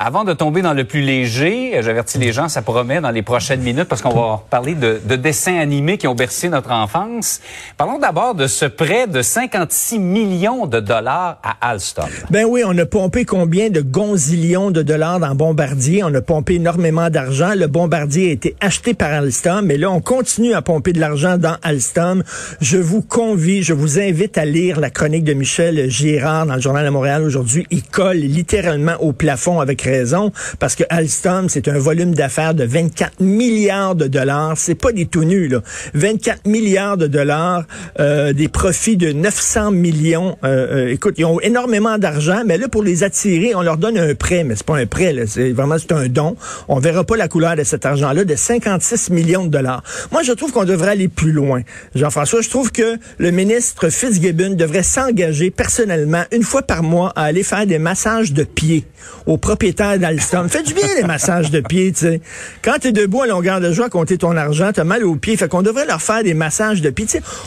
Avant de tomber dans le plus léger, j'avertis les gens, ça promet dans les prochaines minutes parce qu'on va parler de, de, dessins animés qui ont bercé notre enfance. Parlons d'abord de ce prêt de 56 millions de dollars à Alstom. Ben oui, on a pompé combien de gonzillions de dollars dans Bombardier? On a pompé énormément d'argent. Le Bombardier a été acheté par Alstom, mais là, on continue à pomper de l'argent dans Alstom. Je vous convie, je vous invite à lire la chronique de Michel Girard dans le Journal de Montréal aujourd'hui. Il colle littéralement au plafond avec raison, parce que Alstom, c'est un volume d'affaires de 24 milliards de dollars. C'est pas des tout nus, là. 24 milliards de dollars, euh, des profits de 900 millions. Euh, euh, écoute, ils ont énormément d'argent, mais là, pour les attirer, on leur donne un prêt, mais c'est pas un prêt, là. C'est vraiment, c'est un don. On verra pas la couleur de cet argent-là, de 56 millions de dollars. Moi, je trouve qu'on devrait aller plus loin. Jean-François, je trouve que le ministre Fitzgibbon devrait s'engager personnellement, une fois par mois, à aller faire des massages de pieds aux propriétaires d'Alstom. Fais du bien les massages de pieds, tu sais. Quand tu es debout à longueur de joie à compter ton argent, tu as mal aux pieds. Fait qu'on devrait leur faire des massages de pieds.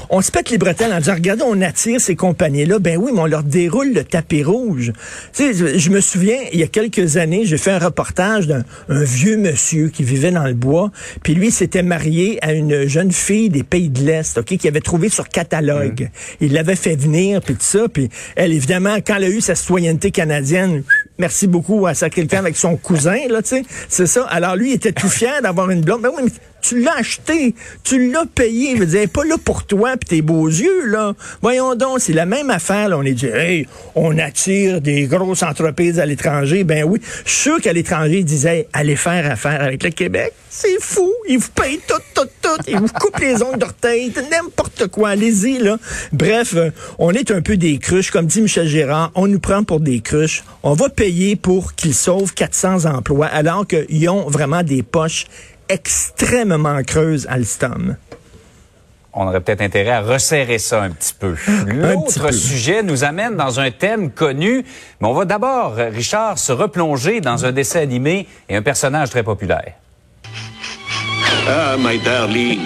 on se pète les bretelles en disant, regardez, on attire ces compagnies-là. Ben oui, mais on leur déroule le tapis rouge. Tu sais, je me souviens, il y a quelques années, j'ai fait un reportage d'un vieux monsieur qui vivait dans le bois. Puis lui, s'était marié à une jeune fille des pays de l'Est, OK, qui avait trouvé sur catalogue. Mmh. Il l'avait fait venir, puis tout ça. Puis elle, évidemment, quand elle a eu sa citoyenneté canadienne, merci beaucoup à sa quelqu'un avec son cousin, là, tu sais. C'est ça. Alors lui, il était tout fier d'avoir une blonde. Ben oui, mais tu l'as acheté, tu l'as payé. Je veux dire, pas là pour toi puis tes beaux yeux, là. Voyons donc, c'est la même affaire. Là. On est dit, hey, on attire des grosses entreprises à l'étranger. Ben oui, sûr qu'à l'étranger, disaient, allez faire affaire avec le Québec. C'est fou. Ils vous payent tout, tout, tout. Ils vous coupent les ongles d'orteil. N'importe quoi. Allez-y, là. Bref, euh, on est un peu des cruches. Comme dit Michel Gérard, on nous prend pour des cruches. On va payer pour qu'ils sauvent 400 emplois alors qu'ils ont vraiment des poches extrêmement creuses Alstom on aurait peut-être intérêt à resserrer ça un petit peu. L'autre sujet nous amène dans un thème connu, mais on va d'abord, Richard, se replonger dans un dessin animé et un personnage très populaire. Ah, my darling,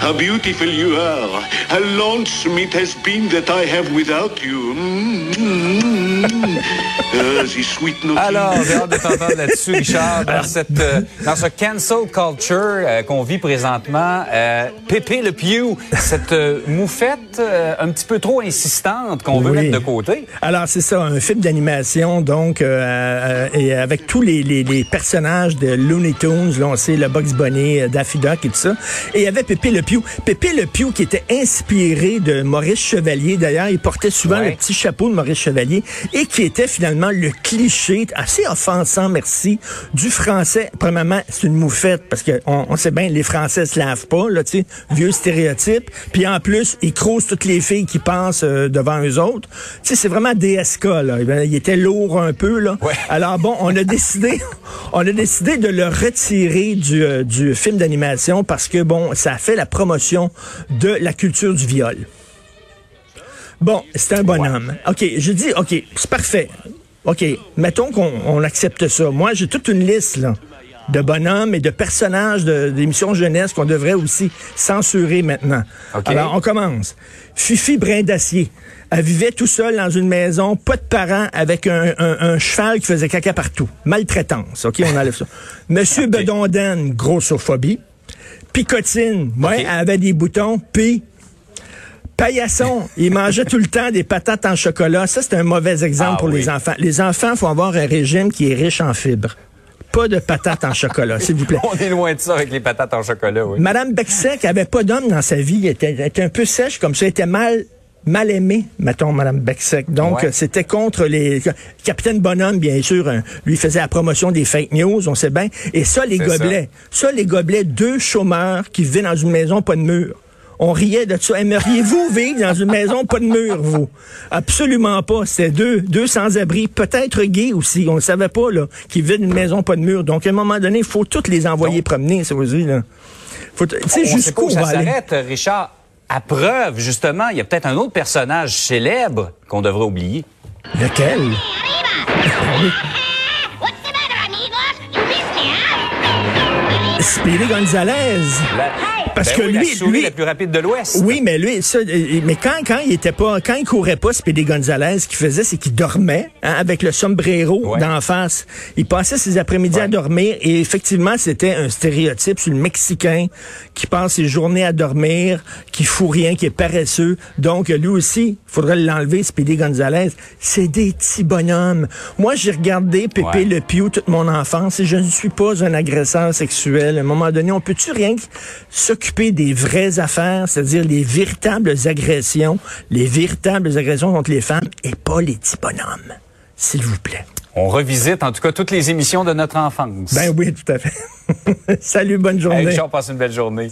how beautiful you are. How lonesome it has been that I have without you. Mm -hmm. Uh, Alors, j'ai hâte de t'entendre là-dessus, Richard, dans, cette, euh, dans ce cancel culture euh, qu'on vit présentement. Euh, Pépé le Pew, cette euh, moufette euh, un petit peu trop insistante qu'on veut mettre de côté. Alors, c'est ça, un film d'animation, donc, et avec tous les, les, les, personnages de Looney Tunes, là, on sait, le Bugs Bunny, Daffy et tout ça. Et il y avait Pépé Le Pew. Pépé Le Pew qui était inspiré de Maurice Chevalier. D'ailleurs, il portait souvent le petit chapeau de Maurice Chevalier et qui était finalement le cliché assez offensant, merci, du français. Premièrement, c'est une moufette parce que on, sait bien, les Français se lavent pas, là, tu sais, vieux stéréotype. Puis en plus, ils crousent toutes les filles qui passent euh, devant eux autres. Tu sais, c'est vraiment DSK, là. Il était lourd un peu, là. Alors bon, on a décidé, on a décidé de le retirer du, euh, du film d'animation parce que, bon, ça a fait la promotion de la culture du viol. Bon, c'est un bonhomme. OK, je dis, OK, c'est parfait. OK, mettons qu'on accepte ça. Moi, j'ai toute une liste, là de bonhommes et de personnages d'émissions jeunesse qu'on devrait aussi censurer maintenant. Alors, on commence. Fifi Brin d'Acier. Elle vivait tout seul dans une maison, pas de parents, avec un, cheval qui faisait caca partout. Maltraitance. OK, on enlève ça. Monsieur Bedonden, grossophobie. Picotine, ouais, elle avait des boutons, puis Paillasson, il mangeait tout le temps des patates en chocolat. Ça, c'est un mauvais exemple ah pour les enfants. Les enfants, faut avoir un régime qui est riche en fibres. Pas de patates en chocolat, s'il vous plaît. On est loin de ça avec les patates en chocolat, oui. Madame Bexec avait pas d'homme dans sa vie. Elle était, était, un peu sèche comme ça. Elle était mal mal aimé, mettons, Mme Becksec. Donc, Ouais. c'était contre les... Capitaine Bonhomme, bien sûr, hein, lui faisait la promotion des fake news, on sait bien. Et ça, les gobelets. Ça. les gobelets, deux chômeurs qui vivaient dans une maison pas de mur. On riait de ça. Aimeriez-vous vivre dans une maison pas de mur, vous? Absolument pas. C'était deux, deux sans-abri, peut-être gays aussi. On ne savait pas, là, qui vivaient dans une maison pas de mur. Donc, à un moment donné, il faut toutes les envoyer promener, ça vous dit, là. Faut, tu sais, On sait pas jusqu'où ça s'arrête, Richard. À preuve, justement, il y a peut-être un autre personnage célèbre qu'on devrait oublier. Lequel? Speedy Gonzalez. La- Parce Ben que oui, lui- la souris lui- la plus rapide de l'Ouest. Oui, mais lui, ça, euh, mais quand, quand il était pas, quand il courait pas, Speedy Gonzalez, ce qu'il faisait, c'est qu'il dormait, hein, avec le sombrero Ouais. d'en face. Il passait ses après-midi à dormir et effectivement, c'était un stéréotype sur le Mexicain qui passe ses journées à dormir, qui fout rien, qui est paresseux. Donc, lui aussi, faudrait l'enlever, Speedy Gonzalez. C'est des petits bonhommes. Moi, j'ai regardé Pépé Ouais. Le Pew toute mon enfance et je ne suis pas un agresseur sexuel. À un moment donné, on peut-tu rien que s'occuper des vraies affaires, c'est-à-dire les véritables agressions, les véritables agressions contre les femmes et pas les petits bonhommes? S'il vous plaît. On revisite en tout cas toutes les émissions de notre enfance. Ben oui, tout à fait. Salut, bonne Hey, journée. Richard, passe une belle journée.